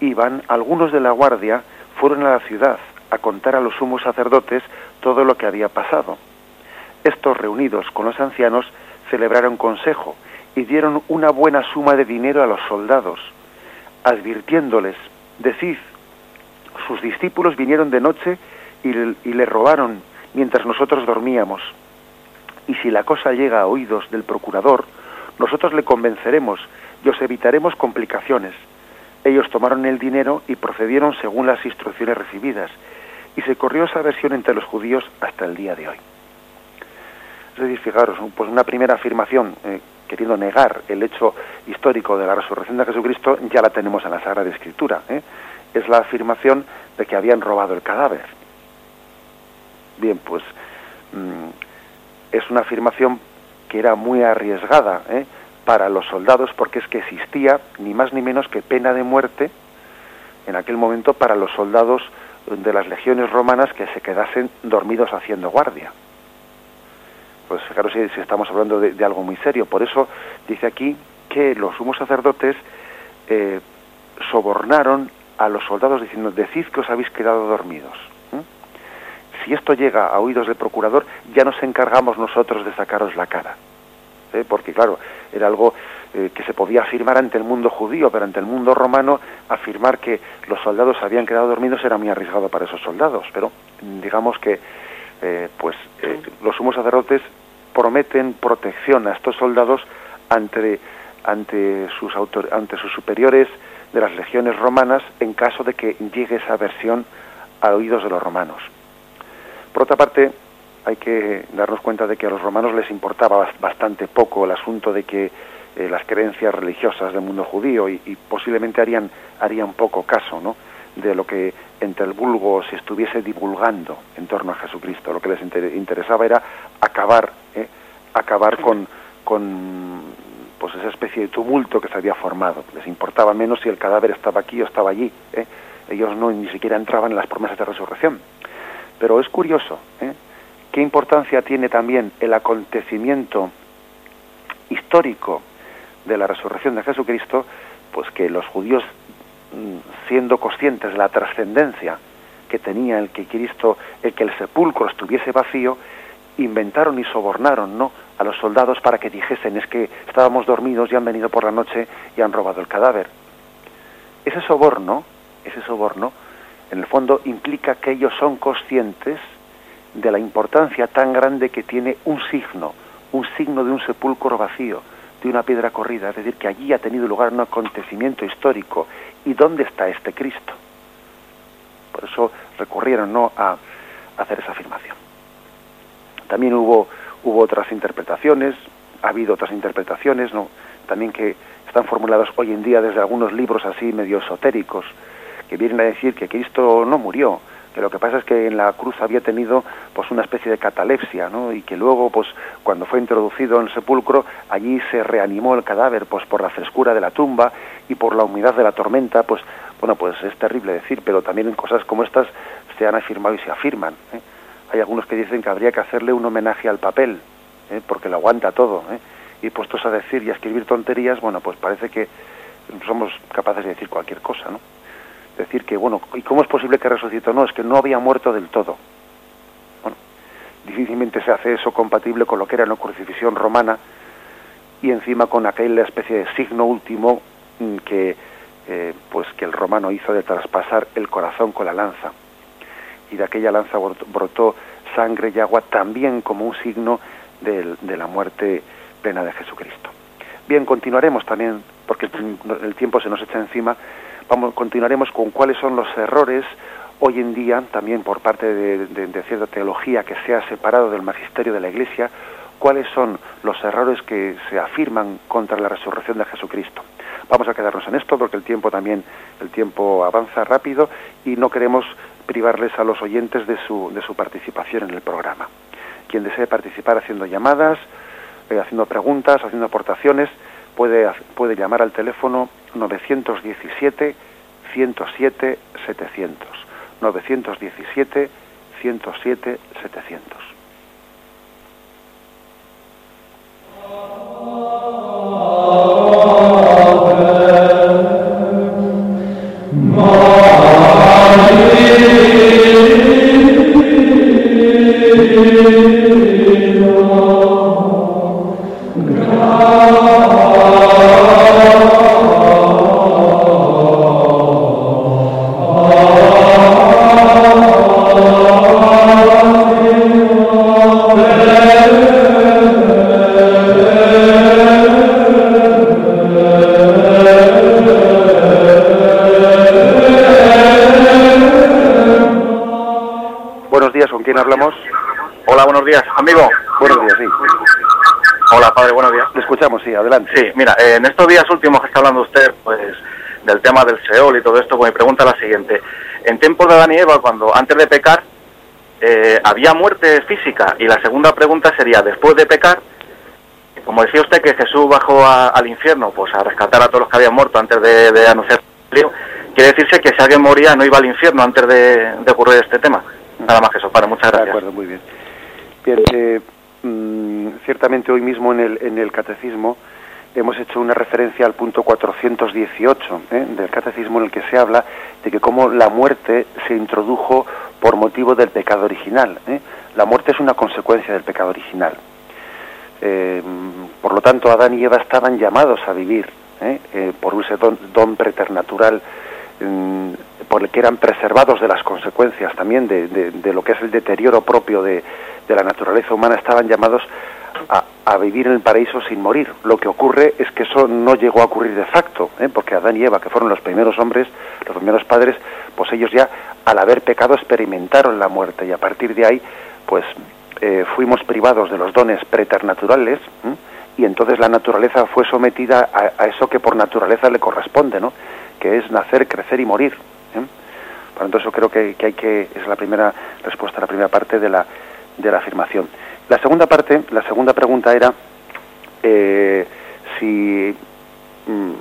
iban, algunos de la guardia fueron a la ciudad a contar a los sumos sacerdotes todo lo que había pasado. Estos reunidos con los ancianos celebraron consejo y dieron una buena suma de dinero a los soldados, advirtiéndoles, decid, sus discípulos vinieron de noche y, y le robaron mientras nosotros dormíamos. Y si la cosa llega a oídos del procurador, nosotros le convenceremos y os evitaremos complicaciones ellos tomaron el dinero y procedieron según las instrucciones recibidas, y se corrió esa versión entre los judíos hasta el día de hoy. Es decir, fijaros, pues una primera afirmación, eh, queriendo negar el hecho histórico de la resurrección de Jesucristo, ya la tenemos en la Sagrada Escritura. ¿eh? Es la afirmación de que habían robado el cadáver. Bien, pues mm, es una afirmación que era muy arriesgada, ¿eh? Para los soldados porque es que existía ni más ni menos que pena de muerte en aquel momento para los soldados de las legiones romanas que se quedasen dormidos haciendo guardia. Pues fijaros si, estamos hablando de, algo muy serio. Por eso dice aquí que los sumos sacerdotes eh, sobornaron a los soldados diciendo, decid que os habéis quedado dormidos. Si esto llega a oídos del procurador, ya nos encargamos nosotros de sacaros la cara. ¿Eh? porque claro, era algo eh, que se podía afirmar ante el mundo judío, pero ante el mundo romano afirmar que los soldados habían quedado dormidos era muy arriesgado para esos soldados, pero digamos que eh, pues los sumos sacerdotes prometen protección a estos soldados ante ante sus ante sus superiores de las legiones romanas en caso de que llegue esa versión a oídos de los romanos. Por otra parte, hay que darnos cuenta de que a los romanos les importaba bastante poco el asunto de que eh, las creencias religiosas del mundo judío y, posiblemente harían, harían poco caso ¿no? de lo que entre el vulgo se estuviese divulgando en torno a Jesucristo. Lo que les interesaba era acabar, ¿eh? acabar con, con pues esa especie de tumulto que se había formado. Les importaba menos si el cadáver estaba aquí o estaba allí. ¿eh? Ellos no ni siquiera entraban en las promesas de resurrección. Pero es curioso, ¿eh? ¿Qué importancia tiene también el acontecimiento histórico de la resurrección de Jesucristo? Pues que los judíos, mm, siendo conscientes de la trascendencia que tenía el que Cristo, el que el sepulcro estuviese vacío, inventaron y sobornaron, ¿no? a los soldados para que dijesen es que estábamos dormidos y han venido por la noche y han robado el cadáver. Ese soborno, ese soborno, en el fondo implica que ellos son conscientes de la importancia tan grande que tiene un signo, un signo de un sepulcro vacío, de una piedra corrida, es decir, que allí ha tenido lugar un acontecimiento histórico. ¿Y dónde está este Cristo? Por eso recurrieron ¿no? a, hacer esa afirmación. También hubo, hubo otras interpretaciones, ha habido otras interpretaciones, ¿no? también que están formuladas hoy en día desde algunos libros así medio esotéricos, que vienen a decir que Cristo no murió, que lo que pasa es que en la cruz había tenido pues una especie de catalepsia, ¿no? Y que luego pues cuando fue introducido en el sepulcro allí se reanimó el cadáver pues por la frescura de la tumba y por la humedad de la tormenta, pues bueno, pues es terrible decir, pero también en cosas como estas se han afirmado y se afirman. ¿eh? Hay algunos que dicen que habría que hacerle un homenaje al papel, ¿eh? porque lo aguanta todo, ¿eh? y puestos a decir y a escribir tonterías, bueno, pues parece que somos capaces de decir cualquier cosa, ¿no? Decir que, bueno, ¿y cómo es posible que resucitó? No, es que no había muerto del todo. Bueno, difícilmente se hace eso compatible con lo que era la crucifixión romana y encima con aquella especie de signo último mm, que, eh, pues que el romano hizo de traspasar el corazón con la lanza. Y de aquella lanza brotó sangre y agua también como un signo de, de la muerte plena de Jesucristo. Bien, continuaremos también, porque el tiempo se nos echa encima, vamos, continuaremos con cuáles son los errores hoy en día, también por parte de, cierta teología que se ha separado del magisterio de la Iglesia, cuáles son los errores que se afirman contra la resurrección de Jesucristo. Vamos a quedarnos en esto porque el tiempo también, el tiempo avanza rápido y no queremos privarles a los oyentes de su, de su participación en el programa. Quien desee participar haciendo llamadas, eh, haciendo preguntas, haciendo aportaciones, puede, puede llamar al teléfono 917 107 700. 917 107 700. Sí, mira, en estos días últimos que está hablando usted, pues del tema del Seol y todo esto, pues mi pregunta es la siguiente. En tiempos de Adán y Eva, cuando antes de pecar, eh, ¿había muerte física? Y la segunda pregunta sería, después de pecar, como decía usted que Jesús bajó al infierno, pues a rescatar a todos los que habían muerto antes de, anunciar el lío, quiere decirse que si alguien moría no iba al infierno antes de, ocurrir este tema. Nada más que eso, para muchas gracias. De acuerdo, muy bien. Bien, eh, mm, ciertamente hoy mismo en el, en el catecismo hemos hecho una referencia al punto 418 ¿eh? del catecismo en el que se habla de que cómo la muerte se introdujo por motivo del pecado original. ¿eh? La muerte es una consecuencia del pecado original. Eh, por lo tanto, Adán y Eva estaban llamados a vivir por ese don, preternatural mm, por el que eran preservados de las consecuencias también de, lo que es el deterioro propio de, de la naturaleza humana, estaban llamados a, vivir en el paraíso sin morir. Lo que ocurre es que eso no llegó a ocurrir de facto, ¿eh? porque Adán y Eva, que fueron los primeros hombres, los primeros padres, pues ellos ya al haber pecado experimentaron la muerte y a partir de ahí, pues eh, fuimos privados de los dones preternaturales y entonces la naturaleza fue sometida a, eso que por naturaleza le corresponde, ¿no? que es nacer, crecer y morir. ¿Eh? Por lo tanto, eso creo que, que hay que, es la primera respuesta la primera parte de la, de la afirmación. La segunda parte, la segunda pregunta era eh, si, mm,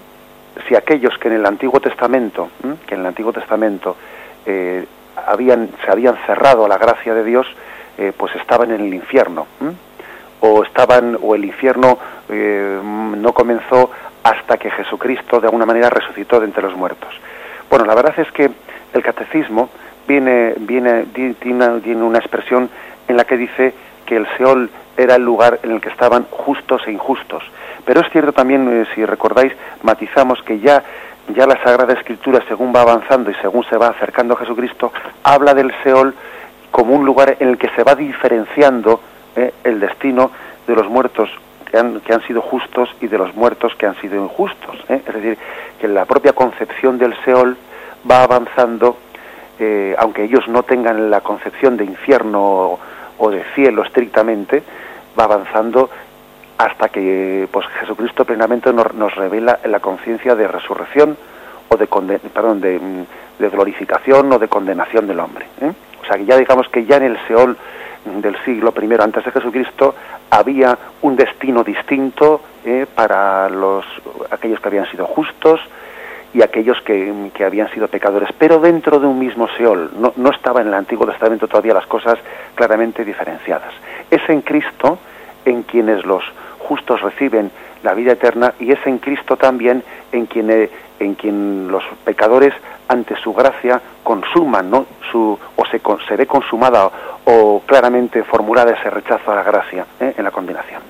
si aquellos que en el Antiguo Testamento, que en el Antiguo Testamento eh, habían, se habían cerrado a la gracia de Dios, eh, pues estaban en el infierno, o estaban, o el infierno no comenzó hasta que Jesucristo de alguna manera resucitó de entre los muertos. Bueno, la verdad es que el catecismo viene, viene, tiene una expresión en la que dice que el Seol era el lugar en el que estaban justos e injustos. Pero es cierto también, eh, si recordáis, matizamos que ya, ya la Sagrada Escritura, según va avanzando y según se va acercando a Jesucristo, habla del Seol como un lugar en el que se va diferenciando eh, el destino de los muertos que han, que han, sido justos y de los muertos que han sido injustos. Eh. Es decir, que la propia concepción del Seol va avanzando, aunque ellos no tengan la concepción de infierno o de cielo estrictamente, va avanzando hasta que pues, Jesucristo plenamente nos, revela la conciencia de resurrección o de, perdón, de, glorificación o de condenación del hombre. ¿eh? O sea que ya digamos que ya en el Seol del siglo I antes de Jesucristo había un destino distinto ¿eh? para los aquellos que habían sido justos y aquellos que, habían sido pecadores, pero dentro de un mismo Seol. No, no estaba en el Antiguo Testamento todavía las cosas claramente diferenciadas. Es en Cristo en quienes los justos reciben la vida eterna y es en Cristo también en quien, eh, en quien los pecadores ante su gracia consuman, ¿no? Su, o se, se ve consumada o, claramente formulada ese rechazo a la gracia ¿eh? en la condenación.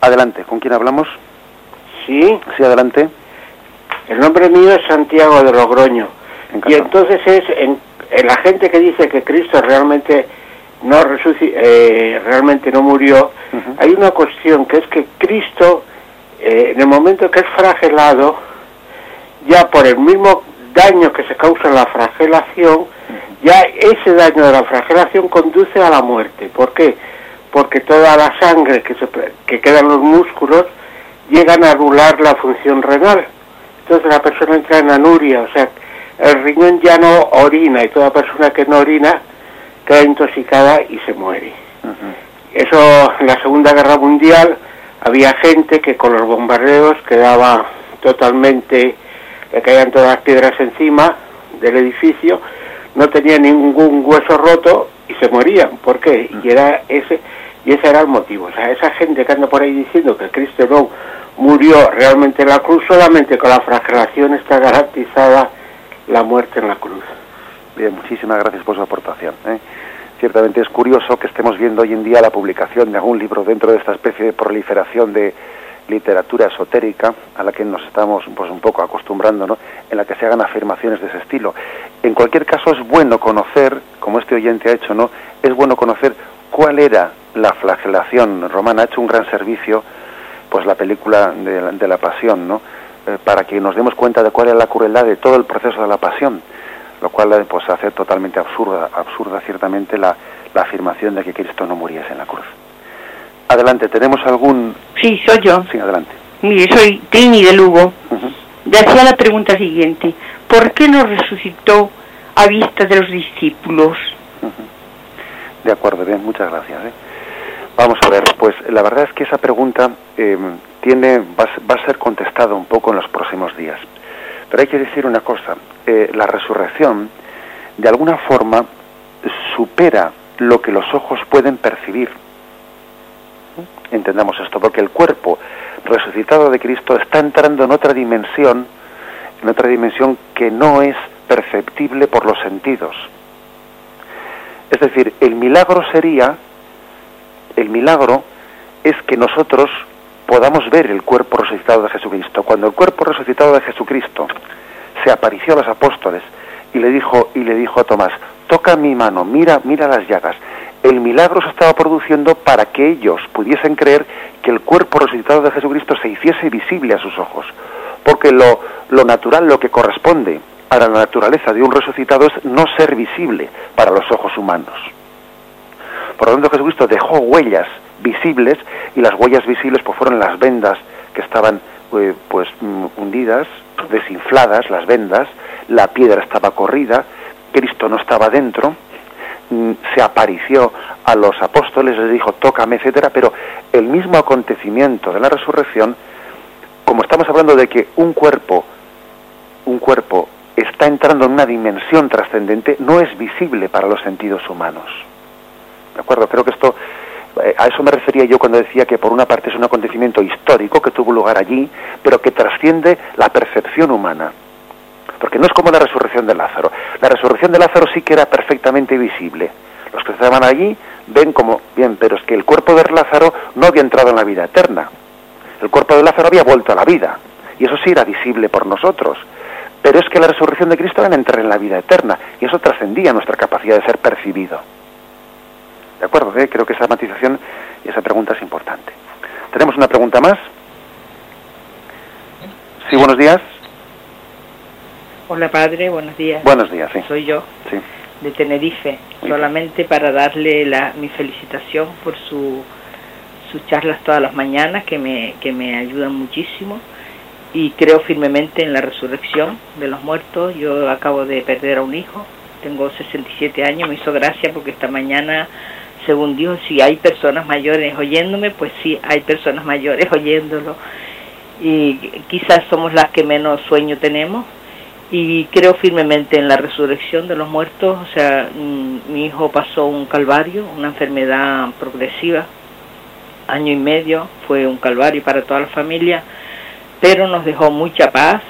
Adelante, ¿con quién hablamos? Sí. Sí, adelante. El nombre mío es Santiago de Logroño. Y entonces es en, la gente que dice que Cristo realmente no eh, realmente no murió, hay una cuestión que es que Cristo, eh, en el momento que es fragelado, ya por el mismo daño que se causa en la fragelación, ya ese daño de la fragelación conduce a la muerte. ¿Por qué? Porque toda la sangre que, se, que queda en los músculos llegan a anular la función renal. Entonces la persona entra en anuria, o sea, el riñón ya no orina y toda persona que no orina queda intoxicada y se muere. Eso en la Segunda Guerra Mundial había gente que con los bombardeos quedaba totalmente, le caían todas las piedras encima del edificio, no tenía ningún hueso roto y se morían. ¿Por qué? Y era ese y ese era el motivo. O sea, esa gente que anda por ahí diciendo que Cristo no murió realmente en la cruz, solamente con la flagelación está garantizada la muerte en la cruz. Bien, muchísimas gracias por su aportación. ¿eh? Ciertamente es curioso que estemos viendo hoy en día la publicación de algún libro dentro de esta especie de proliferación de literatura esotérica a la que nos estamos pues un poco acostumbrando, ¿no? en la que se hagan afirmaciones de ese estilo. En cualquier caso es bueno conocer, como este oyente ha hecho, ¿no? Es bueno conocer cuál era la flagelación romana. Ha hecho un gran servicio, pues la película de, la pasión, ¿no? Eh, para que nos demos cuenta de cuál es la crueldad de todo el proceso de la pasión lo cual eh, pues hace totalmente absurda, absurda ciertamente la, afirmación de que Cristo no muriese en la cruz. Adelante, ¿tenemos algún...? Sí, soy yo. Sí, adelante. Mire, soy Trini de Lugo. Le hacía la pregunta siguiente. ¿Por qué no resucitó a vista de los discípulos? De acuerdo, bien, muchas gracias. ¿eh? Vamos a ver, pues la verdad es que esa pregunta eh, tiene, va, va, a ser contestada un poco en los próximos días. Pero hay que decir una cosa, eh, la resurrección de alguna forma supera lo que los ojos pueden percibir. Entendamos esto, porque el cuerpo resucitado de Cristo está entrando en otra dimensión, en otra dimensión que no es perceptible por los sentidos. Es decir, el milagro sería, el milagro es que nosotros podamos ver el cuerpo resucitado de Jesucristo. Cuando el cuerpo resucitado de Jesucristo se apareció a los apóstoles y le dijo y le dijo a Tomás, toca mi mano, mira, mira las llagas. El milagro se estaba produciendo para que ellos pudiesen creer que el cuerpo resucitado de Jesucristo se hiciese visible a sus ojos, porque lo, lo natural, lo que corresponde a la naturaleza de un resucitado es no ser visible para los ojos humanos. Por lo tanto, Jesucristo dejó huellas visibles y las huellas visibles pues fueron las vendas que estaban eh, pues mm, hundidas, desinfladas las vendas, la piedra estaba corrida, Cristo no estaba dentro, mm, se apareció a los apóstoles, les dijo, tócame, etcétera, pero el mismo acontecimiento de la resurrección, como estamos hablando de que un cuerpo, un cuerpo está entrando en una dimensión trascendente, no es visible para los sentidos humanos. ¿De acuerdo? Creo que esto a eso me refería yo cuando decía que por una parte es un acontecimiento histórico que tuvo lugar allí, pero que trasciende la percepción humana. Porque no es como la resurrección de Lázaro. La resurrección de Lázaro sí que era perfectamente visible. Los que estaban allí ven como, bien, pero es que el cuerpo de Lázaro no había entrado en la vida eterna. El cuerpo de Lázaro había vuelto a la vida. Y eso sí era visible por nosotros. Pero es que la resurrección de Cristo era entrar en la vida eterna. Y eso trascendía nuestra capacidad de ser percibido. ¿De acuerdo? ¿Eh? Creo que esa matización y esa pregunta es importante. ¿Tenemos una pregunta más? Sí, buenos días. Hola padre, buenos días. Buenos días, sí. Soy yo, sí. de Tenerife, solamente para darle la, mi felicitación por su, sus charlas todas las mañanas que me, que me ayudan muchísimo y creo firmemente en la resurrección de los muertos. Yo acabo de perder a un hijo, tengo 67 años, me hizo gracia porque esta mañana según Dios, si hay personas mayores oyéndome, pues sí, hay personas mayores oyéndolo. Y quizás somos las que menos sueño tenemos. Y creo firmemente en la resurrección de los muertos. O sea, mm, mi hijo pasó un calvario, una enfermedad progresiva, año y medio, fue un calvario para toda la familia, pero nos dejó mucha paz.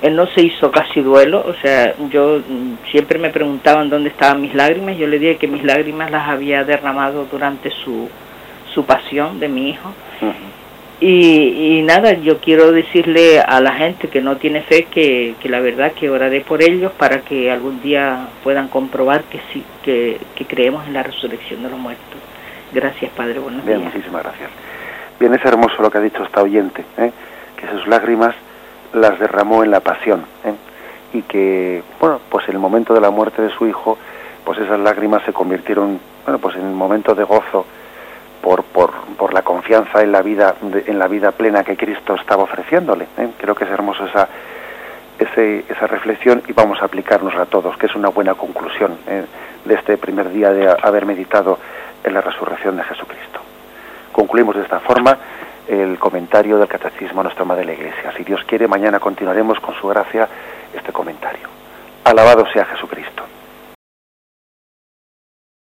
Él no se hizo casi duelo, o sea, yo mm, siempre me preguntaban dónde estaban mis lágrimas, yo le dije que mis lágrimas las había derramado durante su, su pasión de mi hijo. Y, nada, yo quiero decirle a la gente que no tiene fe que, la verdad que oraré por ellos para que algún día puedan comprobar que sí, que, creemos en la resurrección de los muertos. Gracias, Padre. Buenos Bien, muchísimas gracias. Bien, es hermoso lo que ha dicho esta oyente, ¿eh? que sus lágrimas las derramó en la pasión ¿eh? y que, bueno, pues en el momento de la muerte de su hijo, pues esas lágrimas se convirtieron, bueno, pues en un momento de gozo por, por, por la confianza en la vida en la vida plena que Cristo estaba ofreciéndole. ¿eh? Creo que es hermoso esa, esa reflexión y vamos a aplicarnos a todos, que es una buena conclusión ¿eh? de este primer día de haber meditado en la resurrección de Jesucristo. Concluimos de esta forma el comentario del Catecismo nuestra Madre de la Iglesia. Si Dios quiere, mañana continuaremos con su gracia este comentario. Alabado sea Jesucristo.